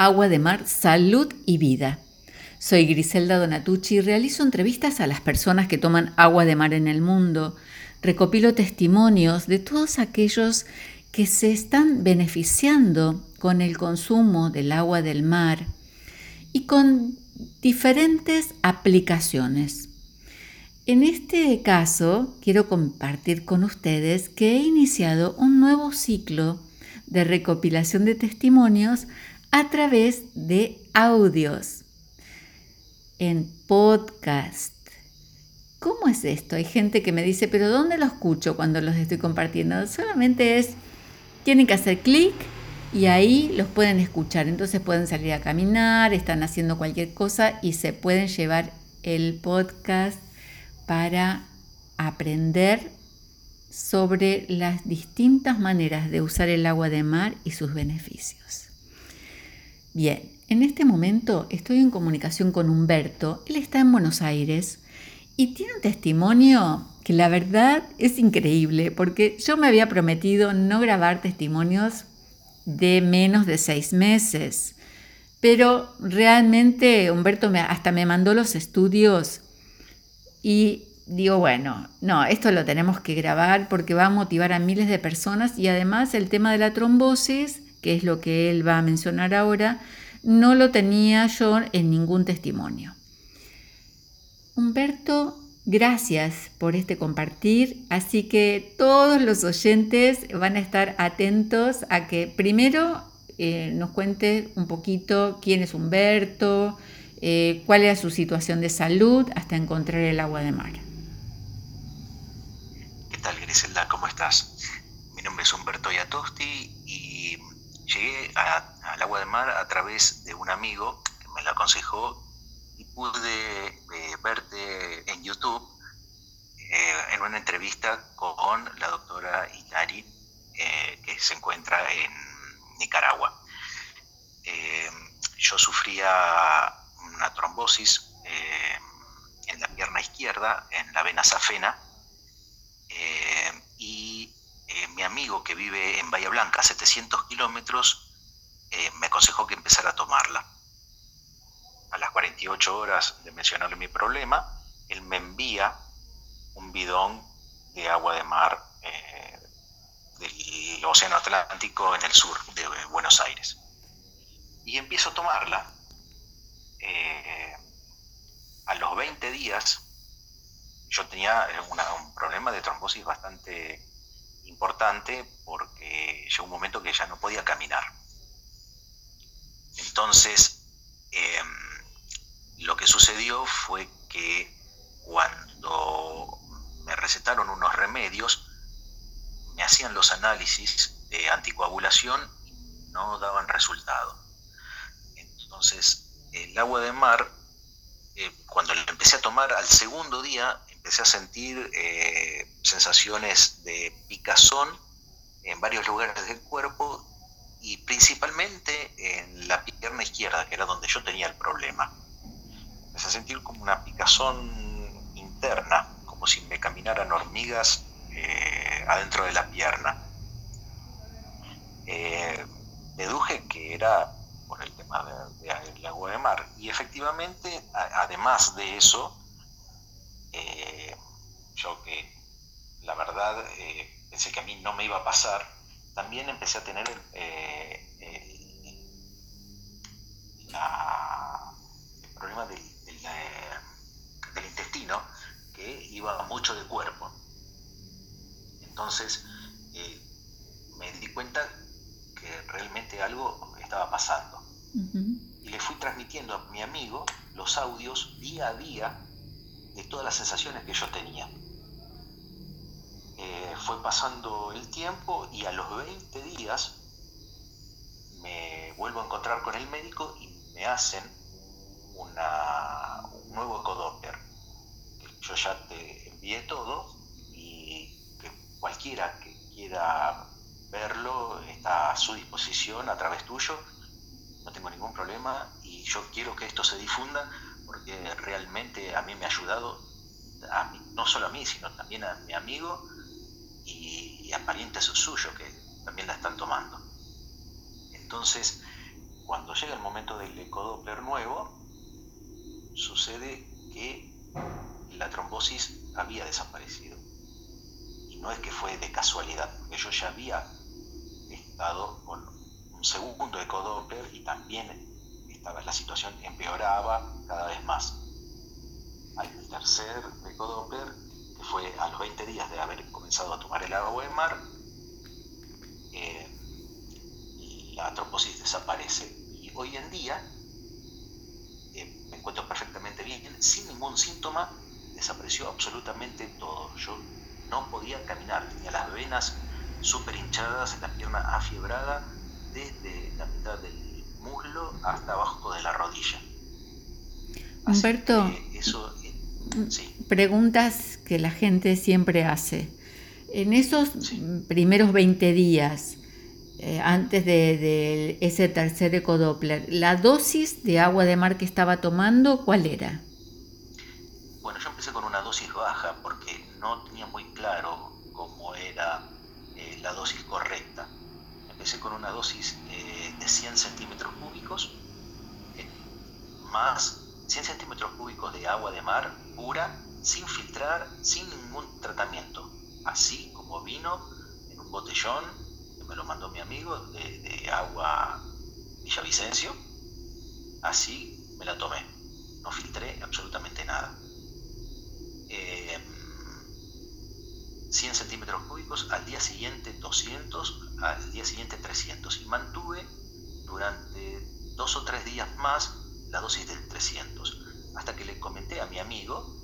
Agua de Mar, Salud y Vida. Soy Griselda Donatucci y realizo entrevistas a las personas que toman agua de mar en el mundo. Recopilo testimonios de todos aquellos que se están beneficiando con el consumo del agua del mar y con diferentes aplicaciones. En este caso, quiero compartir con ustedes que he iniciado un nuevo ciclo de recopilación de testimonios a través de audios en podcast. ¿Cómo es esto? Hay gente que me dice, pero ¿dónde lo escucho cuando los estoy compartiendo? Solamente es, tienen que hacer clic y ahí los pueden escuchar. Entonces pueden salir a caminar, están haciendo cualquier cosa y se pueden llevar el podcast para aprender sobre las distintas maneras de usar el agua de mar y sus beneficios. Bien, en este momento estoy en comunicación con Humberto. Él está en Buenos Aires y tiene un testimonio que la verdad es increíble porque yo me había prometido no grabar testimonios de menos de seis meses. Pero realmente Humberto hasta me mandó los estudios y digo, bueno, no, esto lo tenemos que grabar porque va a motivar a miles de personas y además el tema de la trombosis, que es lo que él va a mencionar ahora, no lo tenía yo en ningún testimonio. Humberto, gracias por este compartir, así que todos los oyentes van a estar atentos a que primero eh, nos cuente un poquito quién es Humberto, eh, cuál era su situación de salud hasta encontrar el agua de mar. ¿Qué tal, Griselda? ¿Cómo estás? Mi nombre es Humberto Yatosti al agua de mar a través de un amigo que me lo aconsejó y pude eh, verte en YouTube eh, en una entrevista con la doctora Hilari eh, que se encuentra en Nicaragua. yo sufría una trombosis en la pierna izquierda, en la vena safena, y mi amigo que vive en Bahía Blanca, a 700 kilómetros, eh, me aconsejó que empezara a tomarla. A las 48 horas de mencionarle mi problema, él me envía un bidón de agua de mar del Océano Atlántico en el sur de Buenos Aires. Y empiezo a tomarla. a los 20 días yo tenía eh, un problema de trombosis bastante importante porque llegó un momento que ya no podía caminar. Entonces, em, lo que sucedió fue que cuando me recetaron unos remedios, me hacían los análisis de anticoagulación y no daban resultado. Entonces, el agua de mar, eh, cuando le empecé a tomar al segundo día, empecé a sentir eh, sensaciones de picazón en varios lugares del cuerpo y principalmente en la pierna izquierda, que era donde yo tenía el problema. Empecé a sentir como una picazón interna, como si me caminaran hormigas eh, adentro de la pierna. Eh, deduje que era por el tema del agua de mar. Y efectivamente, además de eso, eh, yo que la verdad eh, pensé que a mí no me iba a pasar, también empecé a tener eh, el, problema del, intestino que iba mucho de cuerpo. Entonces me di cuenta que realmente algo estaba pasando. Y le fui transmitiendo a mi amigo los audios día a día de todas las sensaciones que yo tenía. Eh, fue pasando el tiempo y a los 20 días me vuelvo a encontrar con el médico y me hacen una, un nuevo ecodoppler. Yo ya te envié todo y que cualquiera que quiera verlo está a su disposición a través tuyo. No tengo ningún problema y yo quiero que esto se difunda porque realmente a mí me ha ayudado, no solo a mí, sino también a mi amigo y, a parientes suyos que también la están tomando. Entonces, cuando llega el momento del ecodoppler nuevo, sucede que la trombosis había desaparecido. Y no es que fue de casualidad, porque yo ya había estado con un segundo ecodoppler y también estaba, la situación empeoraba cada vez más. Al tercer ecodoppler, que fue a los 20 días de haber comenzado a tomar el agua de mar, eh, la trombosis desaparece. Y hoy en día eh, me encuentro perfectamente bien, sin ningún síntoma, desapareció absolutamente todo. Yo no podía caminar, tenía las venas súper hinchadas, la pierna afiebrada, desde la mitad del muslo hasta abajo de la rodilla. Humberto, eso, preguntas que la gente siempre hace. En esos primeros 20 días, eh, antes de, ese tercer ecodoppler, ¿la dosis de agua de mar que estaba tomando cuál era? Bueno, yo empecé con una dosis baja porque no tenía muy claro cómo era eh, la dosis correcta. Empecé con una dosis eh, de 100 centímetros cúbicos, más 100 centímetros cúbicos de agua de mar pura, sin filtrar, sin ningún tratamiento. Así como vino en un botellón me lo mandó mi amigo de, agua Villavicencio. Así me la tomé. No filtré absolutamente nada. 100 em, centímetros cúbicos, al día siguiente 200, al día siguiente 300. Y mantuve durante dos o tres días más la dosis del 300. Hasta que le comenté a mi amigo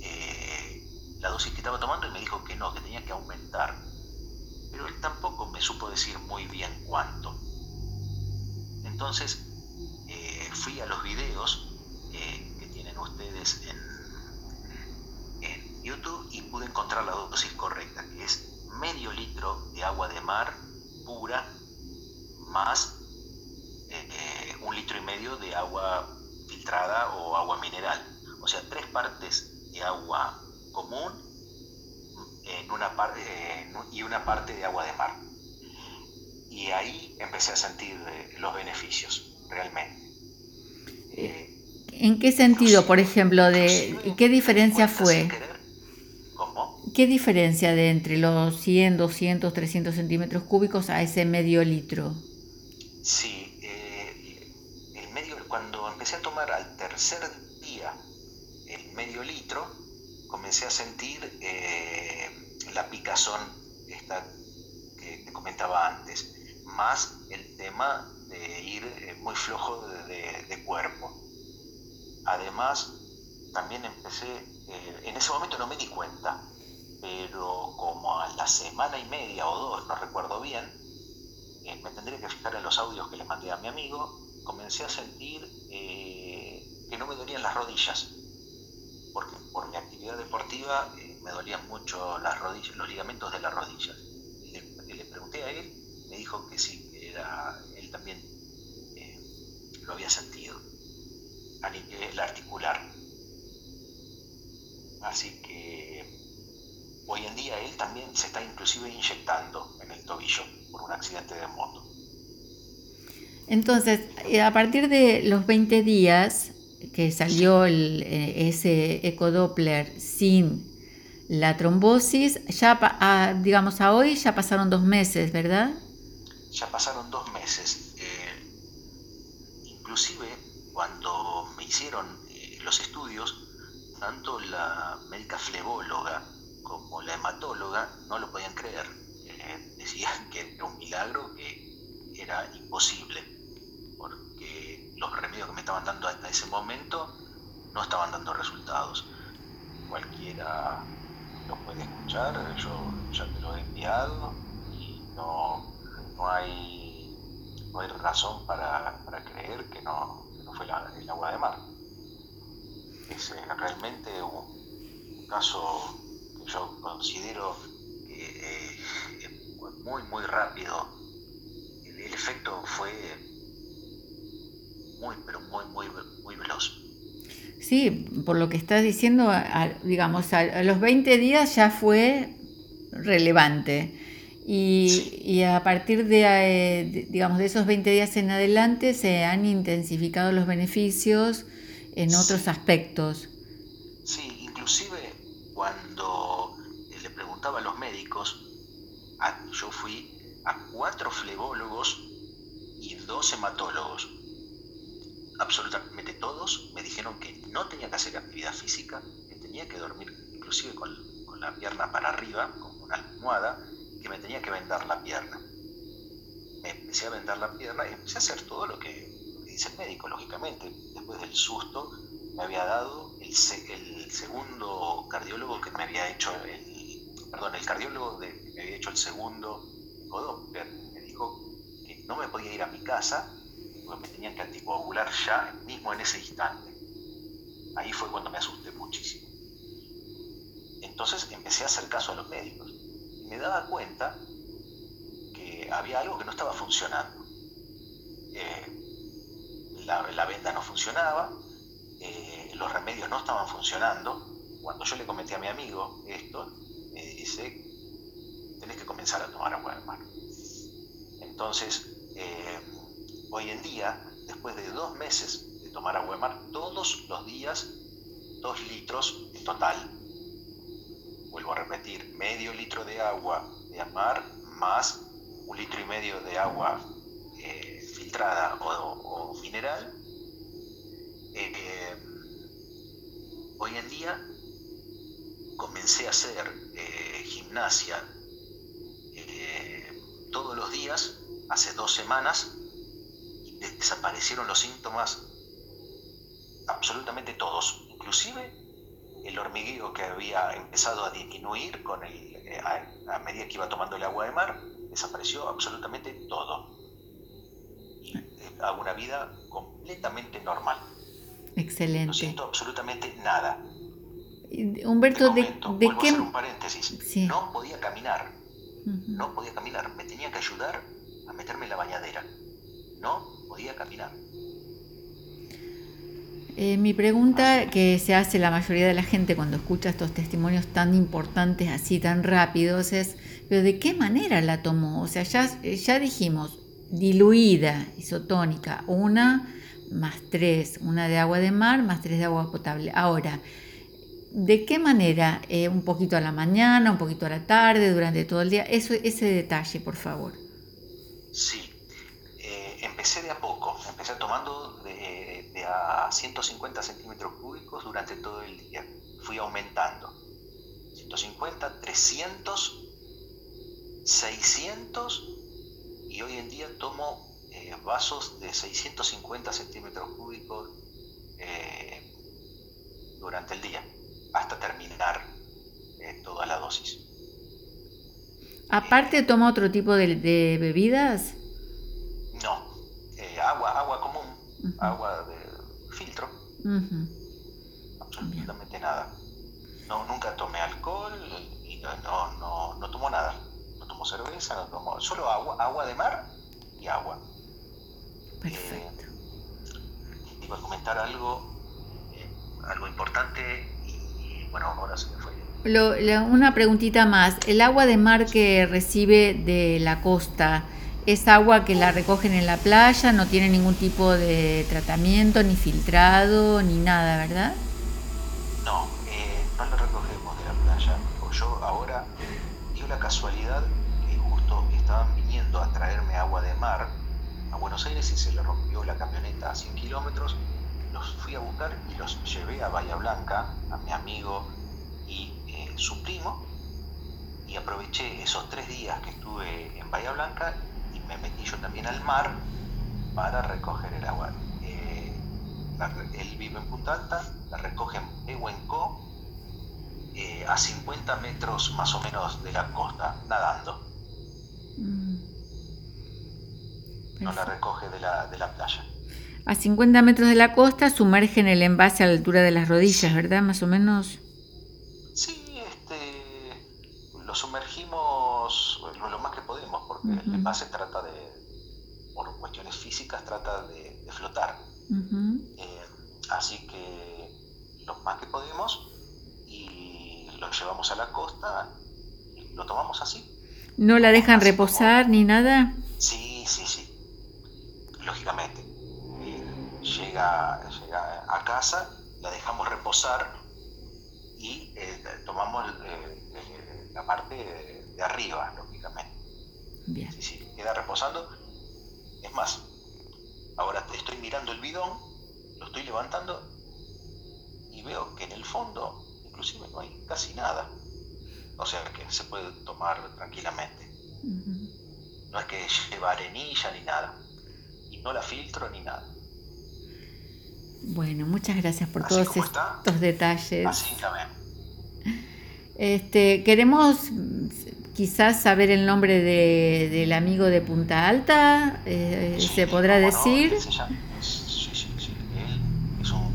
eh, la dosis que estaba tomando y me dijo que no, que tenía que aumentar pero él tampoco me supo decir muy bien cuánto. Entonces eh, fui a los videos eh, que tienen ustedes en, en YouTube y pude encontrar la dosis correcta, que es medio litro de agua de mar pura más eh, un litro y medio de agua filtrada o agua mineral. O sea, tres partes de agua común en una parte, y una parte de agua de mar. Y ahí empecé a sentir eh, los beneficios, realmente. Eh, ¿En qué sentido, por ejemplo, de qué diferencia fue? ¿Cómo? ¿Qué diferencia de entre los 100, 200, 300 centímetros cúbicos a ese medio litro? Sí, eh, el medio, cuando empecé a tomar al tercer día el medio litro, comencé a sentir la picazón que te comentaba antes, más el tema de ir eh, muy flojo de, cuerpo. Además, también empecé, eh, en ese momento no me di cuenta, pero como a la semana y media o dos, no recuerdo bien, eh, me tendría que fijar en los audios que le mandé a mi amigo, comencé a sentir que no me dolían las rodillas, porque por mi actividad deportiva me dolían mucho las rodillas, los ligamentos de las rodillas. Le, le pregunté a él, me dijo que sí, él también eh, lo había sentido, el articular. Así que hoy en día él también se está inclusive inyectando en el tobillo por un accidente de moto. Entonces, eh, a partir de los 20 días salió el, eh, ese ecodoppler sin la trombosis, ya, digamos, a hoy ya pasaron dos meses, ¿verdad? Ya pasaron dos meses. Eh, inclusive cuando me hicieron eh, los estudios, tanto la médica flebóloga como la hematóloga no lo podían creer. Eh, decían que era un milagro, que era imposible, porque los remedios que me estaban dando hasta ese momento no estaban dando resultados. Cualquiera lo puede escuchar, yo ya te lo he enviado y no, hay, no hay razón para, creer que no, fue el agua de mar. Es realmente un, caso que yo considero eh, muy, muy rápido. El, el efecto fue muy, pero muy, muy. Sí, por lo que estás diciendo, digamos, a, los 20 días ya fue relevante. Y, a partir eh, de, digamos, de esos 20 días en adelante se han intensificado los beneficios en otros aspectos. Sí, inclusive cuando le preguntaba a los médicos, yo fui a cuatro flebólogos y dos hematólogos. Absolutamente todos me dijeron que no tenía que hacer actividad física, que tenía que dormir inclusive con, con la pierna para arriba, con una almohada, que me tenía que vendar la pierna. Me empecé a vendar la pierna y empecé a hacer todo lo que, dice el médico, lógicamente. Después del susto me había dado el, el segundo cardiólogo que me había hecho el, perdón, el cardiólogo de, que me había hecho el segundo Doppler, me dijo que no me podía ir a mi casa porque me tenían que anticoagular ya mismo en ese instante. Ahí fue cuando me asusté muchísimo. Entonces empecé a hacer caso a los médicos me daba cuenta que había algo que no estaba funcionando. Eh, la, venda no funcionaba, eh, los remedios no estaban funcionando. Cuando yo le comenté a mi amigo esto, me dice, tenés que comenzar a tomar agua de mar. Entonces, eh, hoy en día, después de dos meses de tomar agua de mar, todos los días, dos litros en total, vuelvo a repetir, medio litro de agua de mar más un litro y medio de agua eh, filtrada o, mineral. Eh, hoy en día comencé a hacer eh, gimnasia todos los días, hace dos semanas, desaparecieron los síntomas absolutamente todos, inclusive el hormigueo que había empezado a disminuir con el, eh, a, medida que iba tomando el agua de mar, desapareció absolutamente todo. Y eh, hago una vida completamente normal. Excelente. No siento absolutamente nada. Humberto, ¿de, de qué? A hacer un paréntesis. No podía caminar. No podía caminar. Me tenía que ayudar a meterme en la bañadera. No podía caminar. Eh, mi pregunta que se hace la mayoría de la gente cuando escucha estos testimonios tan importantes, así tan rápidos, es, ¿pero de qué manera la tomó? O sea, ya, ya dijimos, diluida, isotónica, una más tres, una de agua de mar más tres de agua potable. Ahora, ¿de qué manera? Eh, un poquito a la mañana, un poquito a la tarde, durante todo el día. Eso, ese detalle, por favor. Sí, empecé de a poco, empecé tomando a 150 centímetros cúbicos durante todo el día. Fui aumentando. 150, 300, 600 y hoy en día tomo eh, vasos de 650 centímetros cúbicos eh, durante el día hasta terminar eh, toda la dosis. Aparte toma otro tipo de, bebidas? No, agua, agua común, agua de filtro. Absolutamente nada. No, nunca tomé alcohol y no, no, no, tomo nada. No tomo cerveza, no tomo solo agua, agua de mar y agua. Perfecto. Eh, iba a comentar algo, eh, algo importante y bueno, ahora se me fue. una preguntita más. El agua de mar que recibe de la costa, es agua que la recogen en la playa, no tiene ningún tipo de tratamiento, ni filtrado, ni nada, ¿verdad? No, eh, no lo recogemos de la playa. Yo ahora dio la casualidad que justo estaban viniendo a traerme agua de mar a Buenos Aires y se le rompió la camioneta a 100 kilómetros. Los fui a buscar y los llevé a Bahía Blanca, a mi amigo y eh, su primo, y aproveché esos tres días que estuve en Bahía Blanca me metí yo también al mar para recoger el agua. Eh, él vive en Punta Alta, la recoge en Pehuenco, eh, a 50 metros más o menos de la costa, nadando. Mm. No la recoge de la, de la playa. A 50 metros de la costa sumergen el envase a la altura de las rodillas, ¿verdad? Más o menos. Sí, este, lo más porque el envase trata de, por cuestiones físicas, trata de, flotar. Eh, así que lo más que podemos y lo llevamos a la costa y lo tomamos así. ¿No la dejan reposar ni nada? Sí, sí, sí. Lógicamente. Eh, llega, llega a casa, la dejamos reposar y eh, tomamos la parte de arriba, lógicamente. Bien. Sí, sí, queda reposando. Es más, ahora estoy mirando el bidón, lo estoy levantando y veo que en el fondo inclusive no hay casi nada. O sea que se puede tomar tranquilamente. No es que lleva arenilla ni nada. Y no la filtro ni nada. Bueno, muchas gracias por todos estos detalles. Así también. Este, queremos quizás saber el nombre del amigo de Punta Alta, eh, ¿se podrá decir? sí, sí, sí, él es un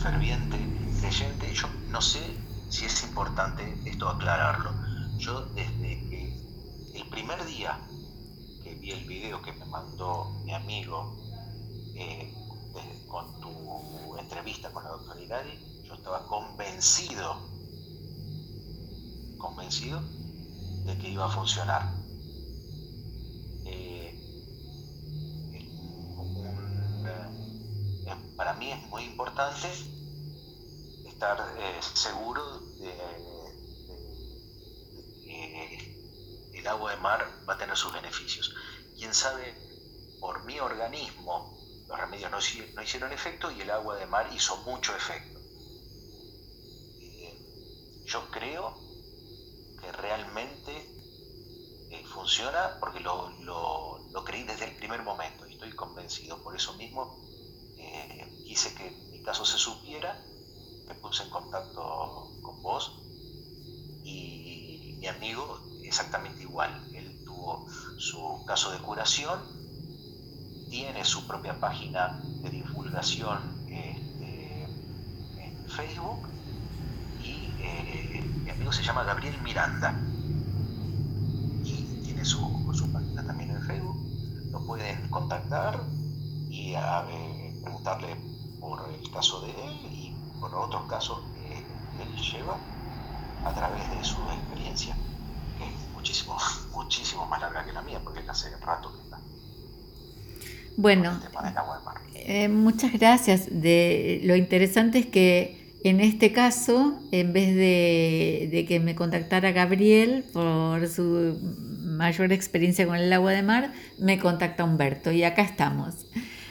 ferviente creyente. Yo no sé si es importante esto aclararlo. Yo desde que el primer día que vi el video que me mandó mi amigo eh, con tu entrevista con la doctora Hilari, yo estaba convencido, convencido de que iba a funcionar. Eh, para mí es muy importante estar eh, seguro de, que el agua de mar va a tener sus beneficios. Quién sabe, por mi organismo, los remedios no, no hicieron efecto y el agua de mar hizo mucho efecto. Eh, yo creo realmente eh, funciona porque lo, lo, creí desde el primer momento y estoy convencido. Por eso mismo quise que mi caso se supiera me puse en contacto con vos y mi amigo exactamente igual. Él tuvo su caso de curación, tiene su propia página de divulgación este, en Facebook y eh, amigo se llama Gabriel Miranda y tiene su, página también en Facebook. Lo pueden contactar y eh, preguntarle por el caso de él y por otros casos que él lleva a través de su experiencia, que es muchísimo, muchísimo más larga que la mía, porque él hace rato que está. Bueno, eh, muchas gracias. De, lo interesante es que en este caso, en vez de, que me contactara Gabriel por su mayor experiencia con el agua de mar, me contacta Humberto y acá estamos.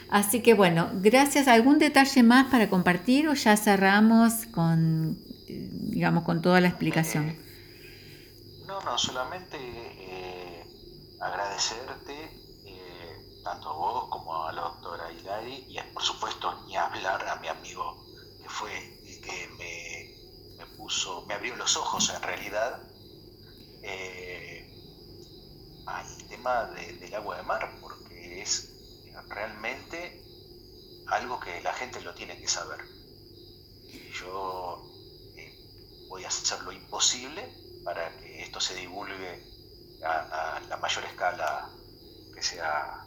Así que bueno, gracias. ¿Algún detalle más para compartir o ya cerramos con, digamos, con toda la explicación? Eh, no, no, solamente eh, agradecerte eh, tanto a vos como a la doctora Hilari y por supuesto ni hablar a mi amigo que fue que me, puso, me abrió los ojos en realidad al tema del agua de mar, porque es realmente algo que la gente lo tiene que saber. Y yo eh, voy a hacer lo imposible para que esto se divulgue a, la mayor escala que sea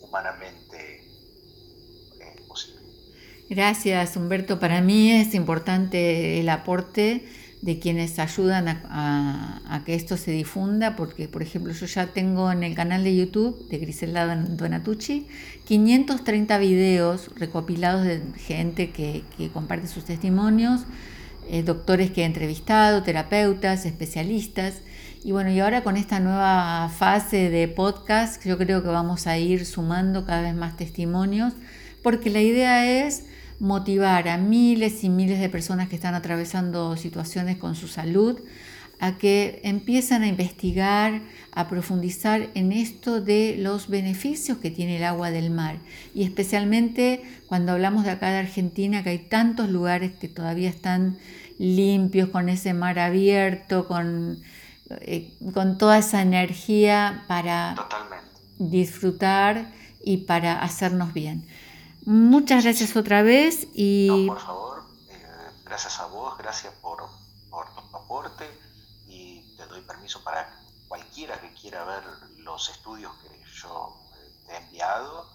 humanamente eh. Gracias, Humberto. Para mí es importante el aporte de quienes ayudan a, que esto se difunda, porque por ejemplo yo ya tengo en el canal de YouTube de Griselda Donatucci 530 videos recopilados de gente que, comparte sus testimonios, eh, doctores que he entrevistado, terapeutas, especialistas. Y bueno, y ahora con esta nueva fase de podcast, yo creo que vamos a ir sumando cada vez más testimonios, porque la idea es motivar a miles y miles de personas que están atravesando situaciones con su salud a que empiecen a investigar, a profundizar en esto de los beneficios que tiene el agua del mar. Y especialmente cuando hablamos de acá de Argentina, que hay tantos lugares que todavía están limpios, con ese mar abierto, con, eh, con toda esa energía para disfrutar y para hacernos bien. Muchas gracias otra vez y... por favor, eh, gracias a vos, gracias por, tu aporte y te doy permiso para cualquiera que quiera ver los estudios que yo eh, te he enviado,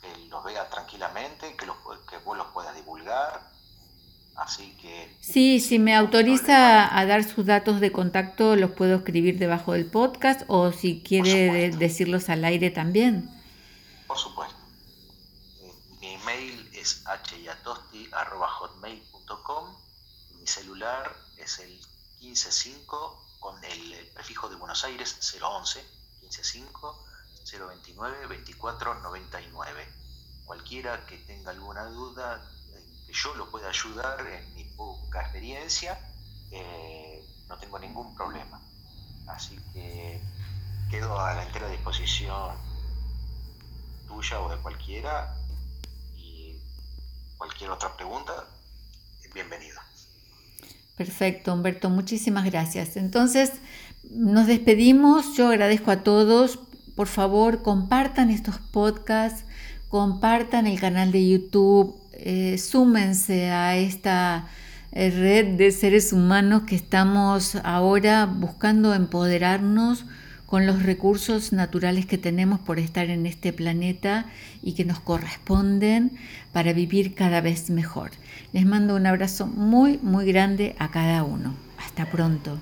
que los vea tranquilamente, que, los, que vos los puedas divulgar. Así que... Sí, si me autoriza a dar sus datos de contacto, los puedo escribir debajo del podcast o si quiere decirlos al aire también. Por supuesto. Eh, mi email es hyatosti.hotmail.com. Mi celular es el 155 con el prefijo de Buenos Aires 011 155 029 24 99. Cualquiera que tenga alguna duda que yo lo pueda ayudar en mi poca experiencia, eh, no tengo ningún problema. Así que quedo a la entera disposición tuya o de cualquiera cualquier otra pregunta, bienvenido. Perfecto, Humberto, muchísimas gracias. Entonces, nos despedimos. Yo agradezco a todos. Por favor, compartan estos podcasts, compartan el canal de YouTube, eh, súmense a esta eh, red de seres humanos que estamos ahora buscando empoderarnos con los recursos naturales que tenemos por estar en este planeta y que nos corresponden para vivir cada vez mejor. Les mando un abrazo muy, muy grande a cada uno. Hasta pronto.